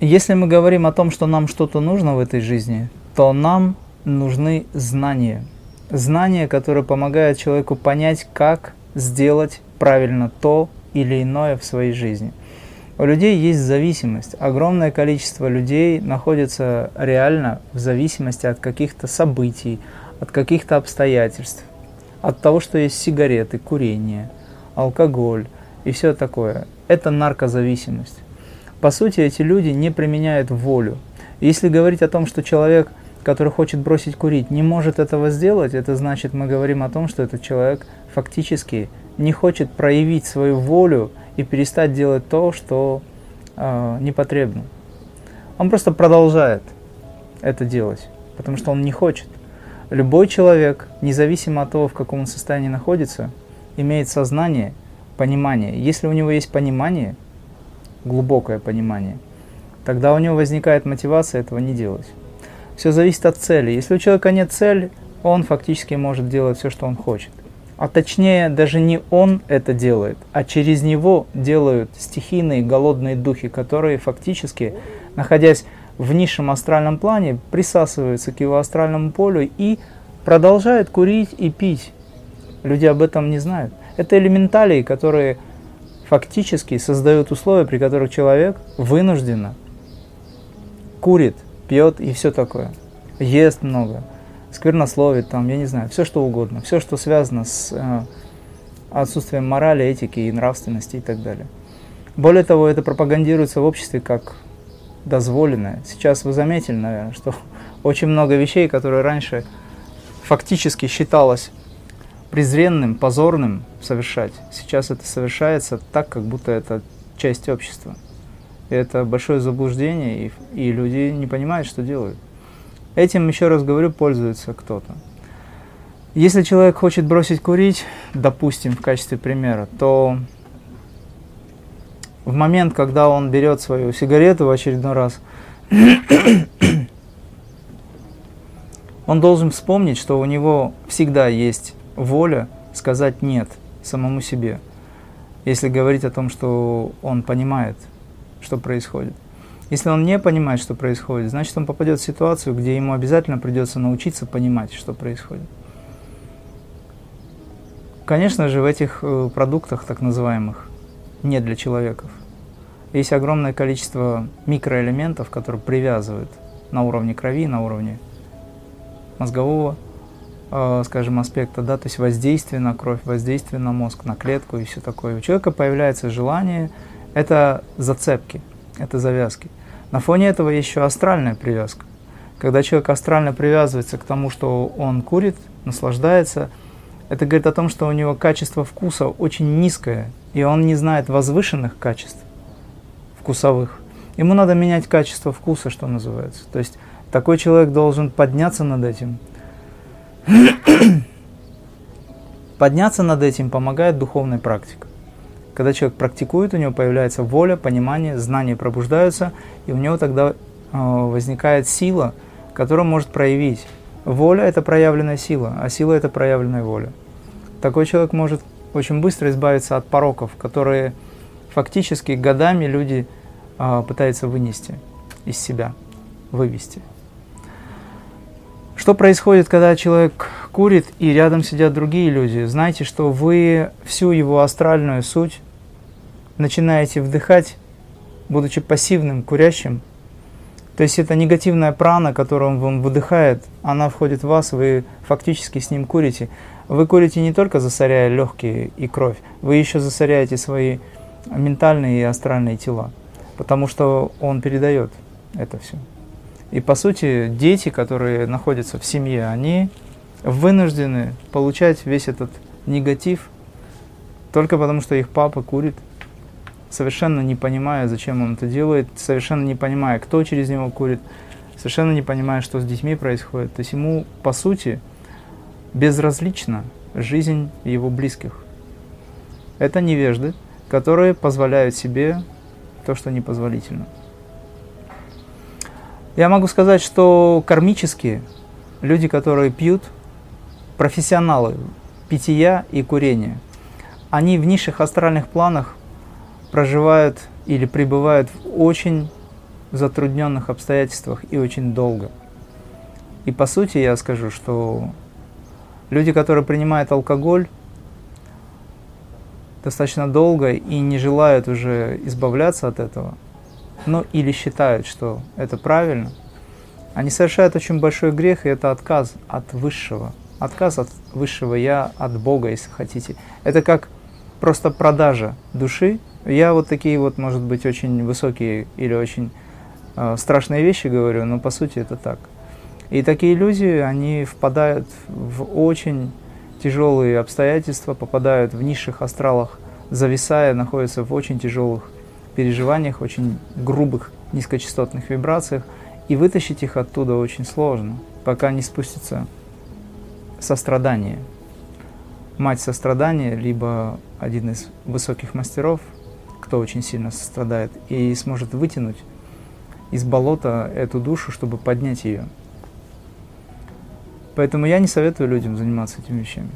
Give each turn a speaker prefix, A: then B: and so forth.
A: Если мы говорим о том, что нам что-то нужно в этой жизни, то нам нужны знания. Знания, которые помогают человеку понять, как сделать правильно то или иное в своей жизни. У людей есть зависимость. Огромное количество людей находится реально в зависимости от каких-то событий, от каких-то обстоятельств, от того, что есть сигареты, курение, алкоголь и все такое. Это наркозависимость. По сути, эти люди не применяют волю. Если говорить о том, что человек, который хочет бросить курить, не может этого сделать, это значит, мы говорим о том, что этот человек фактически не хочет проявить свою волю и перестать делать то, что э, непотребно. Он просто продолжает это делать, потому что он не хочет. Любой человек, независимо от того, в каком он состоянии находится, имеет сознание, понимание. Если у него есть понимание, глубокое понимание, тогда у него возникает мотивация этого не делать. Все зависит от цели. Если у человека нет цели, он фактически может делать все, что он хочет. А точнее, даже не он это делает, а через него делают стихийные голодные духи, которые фактически, находясь в низшем астральном плане присасываются к его астральному полю и продолжают курить и пить. Люди об этом не знают. Это элементалии, которые фактически создают условия, при которых человек вынужденно курит, пьет и все такое. Ест много, сквернословит, там, я не знаю, все что угодно. Все, что связано с э, отсутствием морали, этики и нравственности и так далее. Более того, это пропагандируется в обществе как дозволенное. Сейчас вы заметили, наверное, что очень много вещей, которые раньше фактически считалось презренным, позорным совершать, сейчас это совершается так, как будто это часть общества. И это большое заблуждение, и, и люди не понимают, что делают. Этим, еще раз говорю, пользуется кто-то. Если человек хочет бросить курить, допустим, в качестве примера, то в момент, когда он берет свою сигарету в очередной раз, он должен вспомнить, что у него всегда есть воля сказать «нет» самому себе, если говорить о том, что он понимает, что происходит. Если он не понимает, что происходит, значит он попадет в ситуацию, где ему обязательно придется научиться понимать, что происходит. Конечно же, в этих э, продуктах, так называемых, не для человеков. Есть огромное количество микроэлементов, которые привязывают на уровне крови, на уровне мозгового, скажем, аспекта, да, то есть воздействие на кровь, воздействие на мозг, на клетку и все такое. У человека появляется желание, это зацепки, это завязки. На фоне этого еще астральная привязка. Когда человек астрально привязывается к тому, что он курит, наслаждается – это говорит о том, что у него качество вкуса очень низкое, и он не знает возвышенных качеств вкусовых. Ему надо менять качество вкуса, что называется. То есть такой человек должен подняться над этим. подняться над этим помогает духовная практика. Когда человек практикует, у него появляется воля, понимание, знания пробуждаются, и у него тогда э, возникает сила, которую может проявить Воля – это проявленная сила, а сила – это проявленная воля. Такой человек может очень быстро избавиться от пороков, которые фактически годами люди э, пытаются вынести из себя, вывести. Что происходит, когда человек курит и рядом сидят другие люди? Знайте, что вы всю его астральную суть начинаете вдыхать, будучи пассивным курящим, то есть это негативная прана, которую он выдыхает, она входит в вас, вы фактически с ним курите. Вы курите не только засоряя легкие и кровь, вы еще засоряете свои ментальные и астральные тела, потому что он передает это все. И по сути, дети, которые находятся в семье, они вынуждены получать весь этот негатив только потому, что их папа курит, совершенно не понимая, зачем он это делает, совершенно не понимая, кто через него курит, совершенно не понимая, что с детьми происходит. То есть ему, по сути, безразлична жизнь его близких. Это невежды, которые позволяют себе то, что непозволительно. Я могу сказать, что кармические люди, которые пьют, профессионалы питья и курения, они в низших астральных планах проживают или пребывают в очень затрудненных обстоятельствах и очень долго. И по сути я скажу, что люди, которые принимают алкоголь достаточно долго и не желают уже избавляться от этого, ну или считают, что это правильно, они совершают очень большой грех, и это отказ от высшего. Отказ от высшего я, от Бога, если хотите. Это как просто продажа души. Я вот такие вот, может быть, очень высокие или очень э, страшные вещи говорю, но по сути это так. И такие люди, они впадают в очень тяжелые обстоятельства, попадают в низших астралах, зависая, находятся в очень тяжелых переживаниях, очень грубых низкочастотных вибрациях, и вытащить их оттуда очень сложно, пока не спустится сострадание. Мать сострадания, либо один из высоких мастеров, кто очень сильно сострадает, и сможет вытянуть из болота эту душу, чтобы поднять ее. Поэтому я не советую людям заниматься этими вещами.